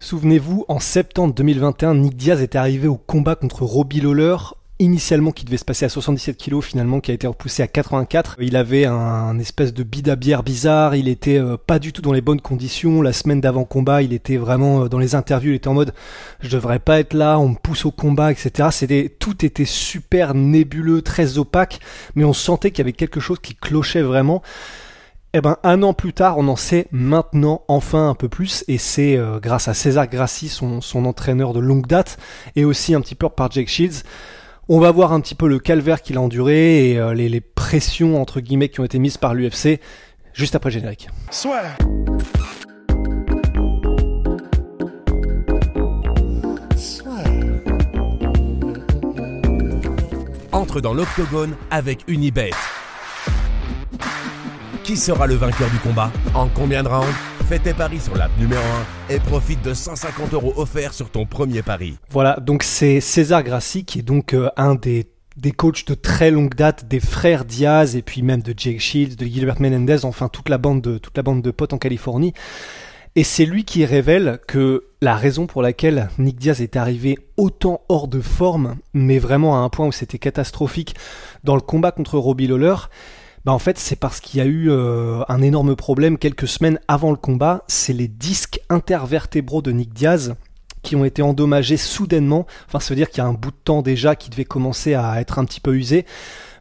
Souvenez-vous, en septembre 2021, Nick Diaz est arrivé au combat contre Robbie Lawler initialement qui devait se passer à 77 kg finalement qui a été repoussé à 84. Il avait un, espèce de bida bière bizarre, il était euh, pas du tout dans les bonnes conditions. La semaine d'avant combat, il était vraiment euh, dans les interviews, il était en mode je devrais pas être là, on me pousse au combat, etc. C'était tout était super nébuleux, très opaque, mais on sentait qu'il y avait quelque chose qui clochait vraiment. Eh ben, un an plus tard, on en sait maintenant enfin un peu plus, et c'est euh, grâce à César Grassi, son, son entraîneur de longue date, et aussi un petit peu par Jake Shields. On va voir un petit peu le calvaire qu'il a enduré et euh, les, pressions entre guillemets qui ont été mises par l'UFC juste après le générique. Entre dans l'octogone avec Unibet. Qui sera le vainqueur du combat En combien de rounds Fais tes paris sur l'app numéro 1 et profite de 150 euros offerts sur ton premier pari. Voilà, donc c'est César Grassi qui est donc euh, un des des coachs de très longue date, des frères Diaz et puis même de Jake Shields, de Gilbert Menendez, enfin toute la bande de toute la bande de potes en Californie. Et c'est lui qui révèle que la raison pour laquelle Nick Diaz est arrivé autant hors de forme, mais vraiment à un point où c'était catastrophique dans le combat contre Robbie Lawler, bah en fait c'est parce qu'il y a eu euh, un énorme problème quelques semaines avant le combat, c'est les disques intervertébraux de Nick Diaz qui ont été endommagés soudainement, enfin ça veut dire qu'il y a un bout de temps déjà qui devait commencer à être un petit peu usé,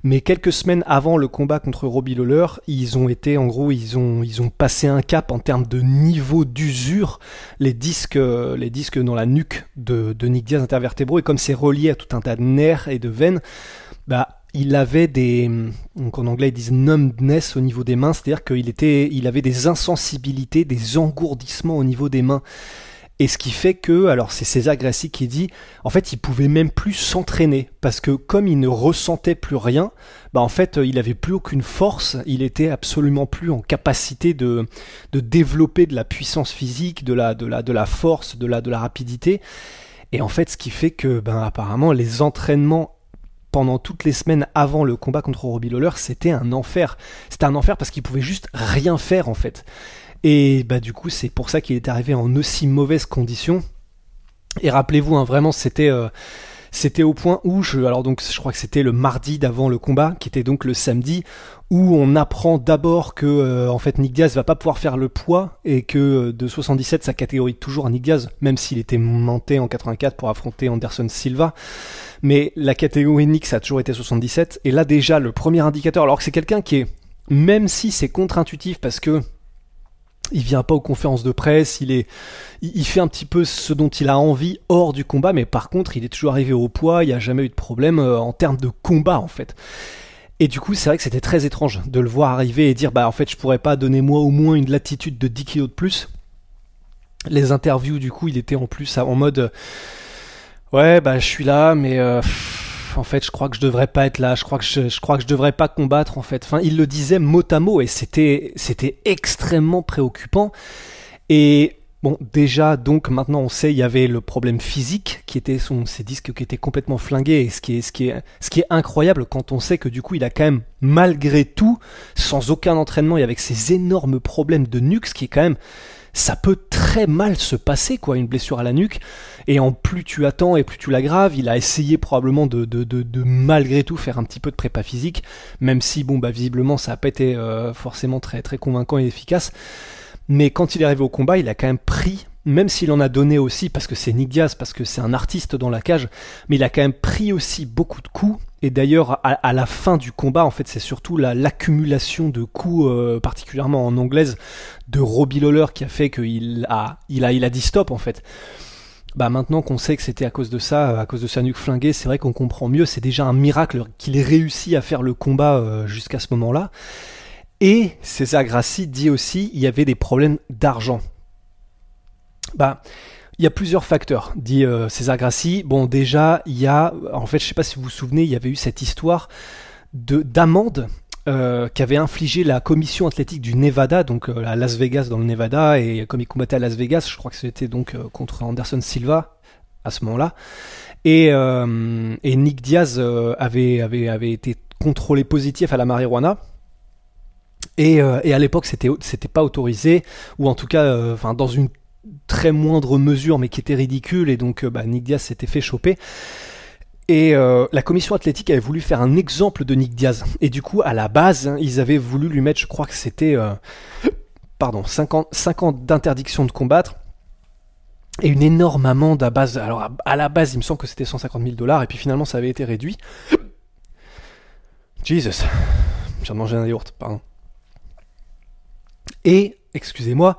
mais quelques semaines avant le combat contre Robbie Lawler, ils ont été, en gros, ils ont, passé un cap en termes de niveau d'usure. Les disques, les disques dans la nuque de, de Nick Diaz intervertébraux, et comme c'est relié à tout un tas de nerfs et de veines, bah, il avait des, donc en anglais ils disent numbness au niveau des mains, c'est-à-dire qu'il était, il avait des insensibilités, des engourdissements au niveau des mains. Et ce qui fait que, alors c'est César Grassi qui dit, en fait, il pouvait même plus s'entraîner parce que comme il ne ressentait plus rien, bah en fait, il avait plus aucune force, il était absolument plus en capacité de, de développer de la puissance physique, de la, de la, de la force, de la, de la rapidité. Et en fait, ce qui fait que, ben, apparemment, les entraînements pendant toutes les semaines avant le combat contre Robbie Lawler, c'était un enfer. C'était un enfer parce qu'il pouvait juste rien faire en fait. Et bah du coup, c'est pour ça qu'il est arrivé en aussi mauvaises conditions. Et rappelez-vous, hein, vraiment, c'était euh, c'était au point où je, alors donc je crois que c'était le mardi d'avant le combat, qui était donc le samedi, où on apprend d'abord que euh, en fait Nick Diaz va pas pouvoir faire le poids et que euh, de 77 sa catégorie toujours à Nick Diaz, même s'il était monté en 84 pour affronter Anderson Silva mais la catégorie Nix a toujours été 77. Et là déjà, le premier indicateur, alors que c'est quelqu'un qui est, même si c'est contre-intuitif parce que il vient pas aux conférences de presse, il est, il fait un petit peu ce dont il a envie hors du combat, mais par contre, il est toujours arrivé au poids, il n'y a jamais eu de problème euh, en termes de combat en fait. Et du coup, c'est vrai que c'était très étrange de le voir arriver et dire, bah en fait, je pourrais pas donner moi au moins une latitude de 10 kilos de plus. Les interviews, du coup, il était en plus en mode, Ouais, bah je suis là, mais euh, en fait, je crois que je devrais pas être là. Je crois que je, crois que je devrais pas combattre en fait. Enfin, il le disait mot à mot et c'était c'était extrêmement préoccupant. Et bon, déjà donc maintenant on sait il y avait le problème physique qui était son ses disques qui étaient complètement flingués. Et ce qui est incroyable quand on sait que du coup il a quand même malgré tout sans aucun entraînement et avec ses énormes problèmes de nuque, qui est quand même ça peut très mal se passer, quoi, une blessure à la nuque. Et en plus tu attends et plus tu l'aggraves, il a essayé probablement de, de, malgré tout faire un petit peu de prépa physique, même si, bon, bah, visiblement, ça n'a pas été euh, forcément très, très convaincant et efficace. Mais quand il est arrivé au combat, il a quand même pris même s'il en a donné aussi, parce que c'est Nick Diaz, parce que c'est un artiste dans la cage, mais il a quand même pris aussi beaucoup de coups. Et d'ailleurs, à, la fin du combat, en fait, c'est surtout l'accumulation de coups, euh, particulièrement en anglaise, de Robbie Lawler qui a fait qu'il a, il a, il a dit stop, en fait. Bah maintenant qu'on sait que c'était à cause de ça, à cause de sa nuque flinguée, c'est vrai qu'on comprend mieux. C'est déjà un miracle qu'il ait réussi à faire le combat euh, jusqu'à ce moment-là. Et César Grassi dit aussi il y avait des problèmes d'argent. Bah, il y a plusieurs facteurs, dit euh, César Grassi. Bon, déjà, il y a, en fait, je sais pas si vous vous souvenez, il y avait eu cette histoire de d'amende euh, qu'avait infligé la commission athlétique du Nevada, donc euh, à Las Vegas dans le Nevada, et comme il combattait à Las Vegas, je crois que c'était donc contre Anderson Silva à ce moment-là. Et, et, Nick Diaz avait, avait, avait été contrôlé positif à la marijuana. Et, et à l'époque, c'était c'était pas autorisé, ou en tout cas, enfin dans une très moindre mesure, mais qui était ridicule, et donc euh, bah, Nick Diaz s'était fait choper. Et euh, la commission athlétique avait voulu faire un exemple de Nick Diaz. Et du coup, à la base, hein, ils avaient voulu lui mettre, je crois que c'était, euh, pardon, 5 ans, d'interdiction de combattre. Et une énorme amende à base. Alors, à, la base, il me semble que c'était 150 000 dollars, et puis finalement, ça avait été réduit. Jesus. De manger un yaourt, pardon. Et, excusez-moi,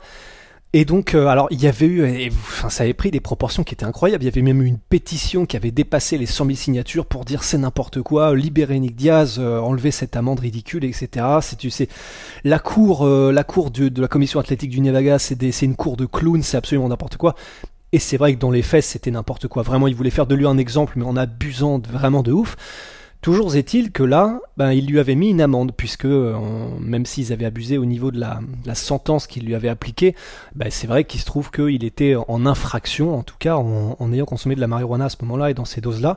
et donc, euh, alors, il y avait eu, enfin, ça avait pris des proportions qui étaient incroyables. Il y avait même eu une pétition qui avait dépassé les 100 000 signatures pour dire c'est n'importe quoi, libérer Nick Diaz, euh, enlever cette amende ridicule, etc. C'est, tu sais, la cour, euh, la cour de, la commission athlétique du Nevada, c'est, c'est une cour de clowns, c'est absolument n'importe quoi. Et c'est vrai que dans les faits, c'était n'importe quoi. Vraiment, ils voulaient faire de lui un exemple, mais en abusant vraiment de ouf. Toujours est-il que là, ben, il lui avait mis une amende, puisque euh, même s'ils avaient abusé au niveau de la, sentence qu'il lui avait appliquée, ben, c'est vrai qu'il se trouve qu'il était en infraction, en tout cas en, ayant consommé de la marijuana à ce moment-là et dans ces doses-là.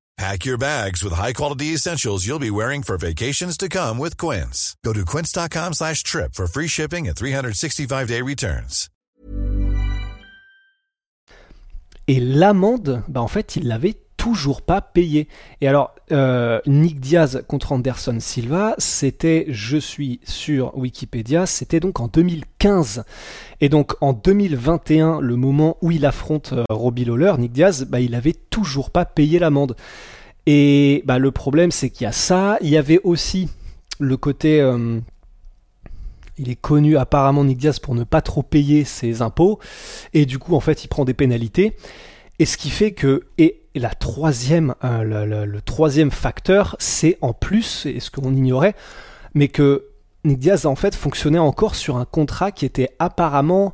Pack your bags with high-quality essentials you'll be wearing for vacations to come with Quince. Go to quince.com slash trip for free shipping and 365-day returns. Et l'amende, bah en fait, il l'avait toujours pas payé. Et alors, euh, Nick Diaz contre Anderson Silva, c'était, je suis sur Wikipédia, c'était donc en 2015. Et donc en 2021, le moment où il affronte euh, Robbie Lawler, Nick Diaz, bah, il avait toujours pas payé l'amende. Et bah, le problème, c'est qu'il y a ça. Il y avait aussi le côté. Euh, il est connu apparemment Nick Diaz pour ne pas trop payer ses impôts. Et du coup, en fait, il prend des pénalités. Et ce qui fait que, la euh, le, troisième facteur, c'est en plus, et ce qu'on ignorait, mais que Nick Diaz en fait fonctionnait encore sur un contrat qui était apparemment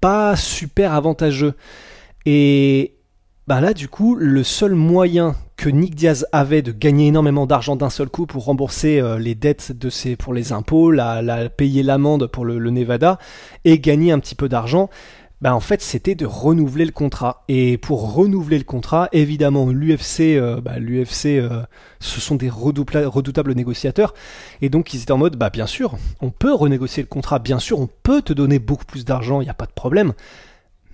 pas super avantageux. Et ben là, du coup, le seul moyen que Nick Diaz avait de gagner énormément d'argent d'un seul coup pour rembourser euh, les dettes de pour les impôts, la payer l'amende pour le, Nevada et gagner un petit peu d'argent, bah en fait c'était de renouveler le contrat. Et pour renouveler le contrat, évidemment l'UFC, euh, bah, l'UFC, euh, ce sont des redoutables négociateurs, et donc ils étaient en mode, bah bien sûr, on peut renégocier le contrat, bien sûr, on peut te donner beaucoup plus d'argent, il n'y a pas de problème.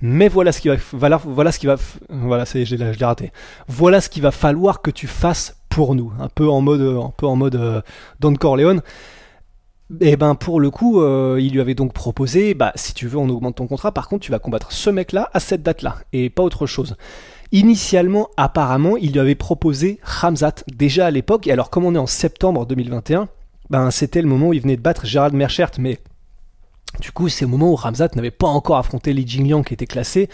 Mais voilà ce qui va, voilà, voilà ce qui va, voilà, c'est, je l'ai raté. Voilà ce qu'il va falloir que tu fasses pour nous, un peu en mode, un peu en mode euh, Don Corleone. Et eh ben pour le coup, euh, il lui avait donc proposé, bah si tu veux, on augmente ton contrat. Par contre, tu vas combattre ce mec-là à cette date-là et pas autre chose. Initialement, apparemment, il lui avait proposé Ramzat déjà à l'époque. Et alors, comme on est en septembre 2021, ben c'était le moment où il venait de battre Gérald Merchert, mais du coup, c'est au moment où Ramzat n'avait pas encore affronté Li Jingliang qui était classé.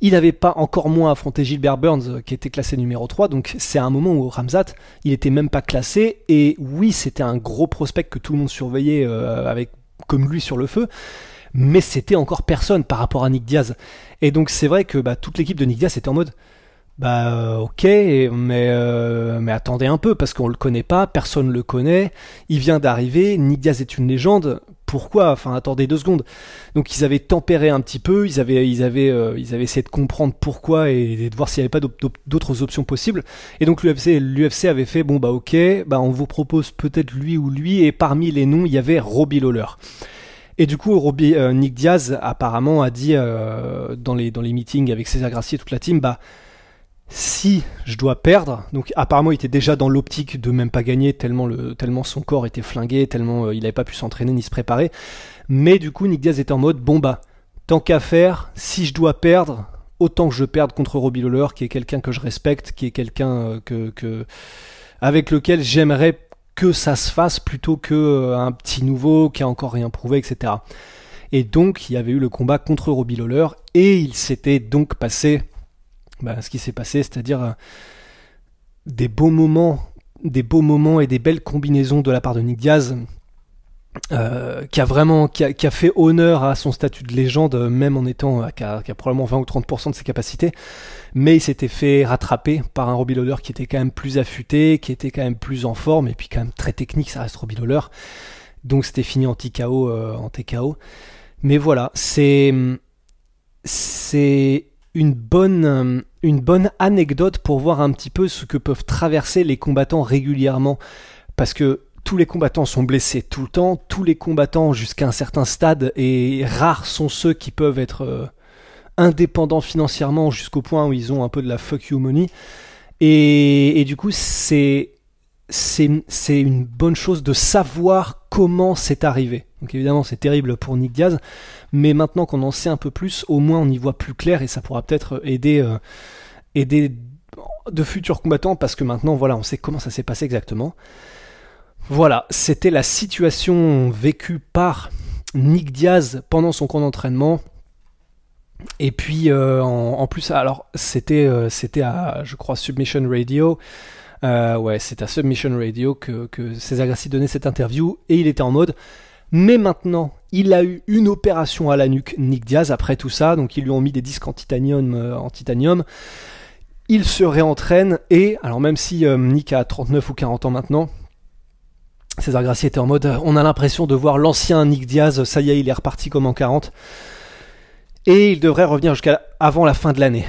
Il n'avait pas encore moins affronté Gilbert Burns qui était classé numéro 3. Donc c'est un moment où Ramzat, il était même pas classé. Et oui, c'était un gros prospect que tout le monde surveillait euh, avec comme lui sur le feu. Mais c'était encore personne par rapport à Nick Diaz. Et donc c'est vrai que bah, toute l'équipe de Nick Diaz était en mode bah euh, ok, mais euh, attendez un peu parce qu'on le connaît pas, personne le connaît. Il vient d'arriver, Nick Diaz est une légende. Pourquoi Enfin attendez deux secondes. Donc ils avaient tempéré un petit peu, ils avaient ils avaient euh, ils avaient essayé de comprendre pourquoi et, de voir s'il n'y avait pas d'autres options possibles. Et donc l'UFC l'UFC avait fait bon bah ok, bah on vous propose peut-être lui ou lui et parmi les noms il y avait Robbie Lawler. Et du coup, Robbie, Nick Diaz apparemment a dit dans les dans les meetings avec César et toute la team, bah si je dois perdre, donc apparemment il était déjà dans l'optique de même pas gagner tellement, le, tellement son corps était flingué, tellement euh, il n'avait pas pu s'entraîner ni se préparer. Mais du coup Nick Diaz était en mode bon bah tant qu'à faire, si je dois perdre, autant que je perde contre Robbie Lawler, qui est quelqu'un que je respecte, qui est quelqu'un que, que, avec lequel j'aimerais que ça se fasse plutôt que un petit nouveau qui a encore rien prouvé, etc. Et donc, il y avait eu le combat contre Robbie Lawler, et il s'était donc passé bah, ce qui s'est passé, c'est-à-dire des beaux moments, des beaux moments et des belles combinaisons de la part de Nick Diaz, euh, qui a vraiment, qui a, fait honneur à son statut de légende, même en étant, euh, qui a, probablement 20 ou 30% de ses capacités, mais il s'était fait rattraper par un Robbie Lawler qui était quand même plus affûté, qui était quand même plus en forme, et puis quand même très technique, ça reste Robbie Lawler. Donc c'était fini en TKO, euh, en TKO. Mais voilà, c'est, c'est une bonne, euh, une bonne anecdote pour voir un petit peu ce que peuvent traverser les combattants régulièrement. Parce que tous les combattants sont blessés tout le temps, tous les combattants jusqu'à un certain stade, et rares sont ceux qui peuvent être euh, indépendants financièrement jusqu'au point où ils ont un peu de la fuck you money. Et, et du coup, c'est c'est une bonne chose de savoir comment c'est arrivé. Donc évidemment, c'est terrible pour Nick Diaz, mais maintenant qu'on en sait un peu plus, au moins on y voit plus clair et ça pourra peut-être aider, euh, aider de futurs combattants parce que maintenant, voilà, on sait comment ça s'est passé exactement. Voilà, c'était la situation vécue par Nick Diaz pendant son camp d'entraînement. Et puis euh, en, plus, alors c'était euh, c'était à, je crois, Submission Radio. ouais, c'est à Submission Radio que, que César Grassi donnait cette interview et il était en mode mais maintenant, il a eu une opération à la nuque, Nick Diaz, après tout ça. Donc, ils lui ont mis des disques en titanium. Euh. Il se réentraîne et, alors même si euh, Nick a 39 ou 40 ans maintenant, César Gracie était en mode on a l'impression de voir l'ancien Nick Diaz, ça y est, il est reparti comme en 40. Et il devrait revenir jusqu'à avant la fin de l'année.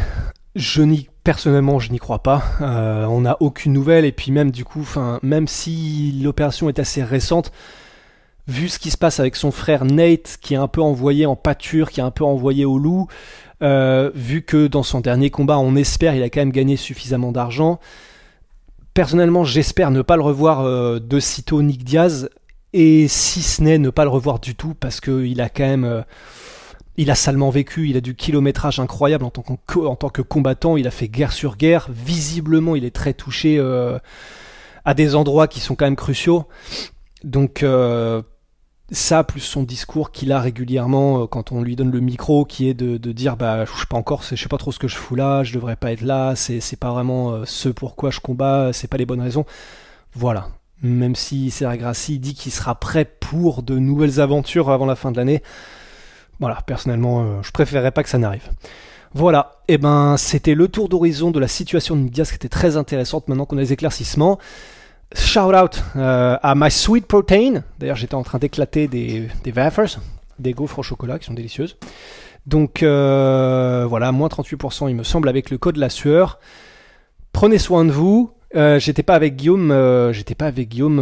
Je n'y personnellement, je n'y crois pas. Euh, on n'a aucune nouvelle et puis même du coup, même si l'opération est assez récente, vu ce qui se passe avec son frère Nate, qui est un peu envoyé en pâture, qui est un peu envoyé au loup, euh, vu que dans son dernier combat, on espère, il a quand même gagné suffisamment d'argent. Personnellement, j'espère ne pas le revoir euh, de sitôt Nick Diaz, et si ce n'est ne pas le revoir du tout, parce qu'il a quand même... Euh, il a salement vécu, il a du kilométrage incroyable en tant, en tant que combattant, il a fait guerre sur guerre, visiblement il est très touché à des endroits qui sont quand même cruciaux. Donc ça plus son discours qu'il a régulièrement euh, quand on lui donne le micro qui est de, dire bah je sais pas encore je sais pas trop ce que je fous là je devrais pas être là c'est pas vraiment euh, ce pourquoi je combats c'est pas les bonnes raisons. Voilà. Même si Serra Grassi dit qu'il sera prêt pour de nouvelles aventures avant la fin de l'année. Voilà. Personnellement euh, je préférerais pas que ça n'arrive. Voilà, et eh ben c'était le tour d'horizon de la situation de Nidias qui était très intéressante maintenant qu'on a les éclaircissements. Shout out euh, à My Sweet Protein. D'ailleurs, j'étais en train d'éclater des, des wafers, des gaufres au chocolat qui sont délicieuses. Donc euh, voilà, moins 38% il me semble avec le code la sueur. Prenez soin de vous. Euh, j'étais pas avec Guillaume, j'étais pas avec Guillaume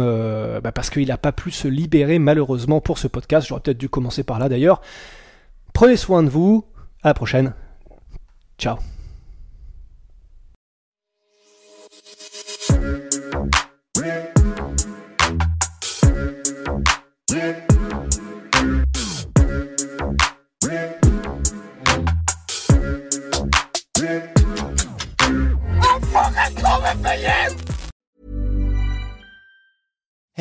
bah, parce qu'il a pas pu se libérer malheureusement pour ce podcast. J'aurais peut-être dû commencer par là d'ailleurs. Prenez soin de vous. À la prochaine. Ciao.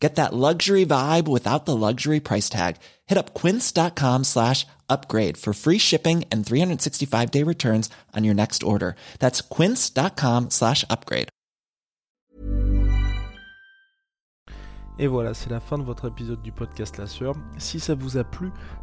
Get that luxury vibe without the luxury price tag. Hit up quince.com slash upgrade for free shipping and 365 day returns on your next order. That's quince.com slash upgrade. Et voilà, c'est la fin de votre épisode du podcast La Sœur. Si ça vous a plu,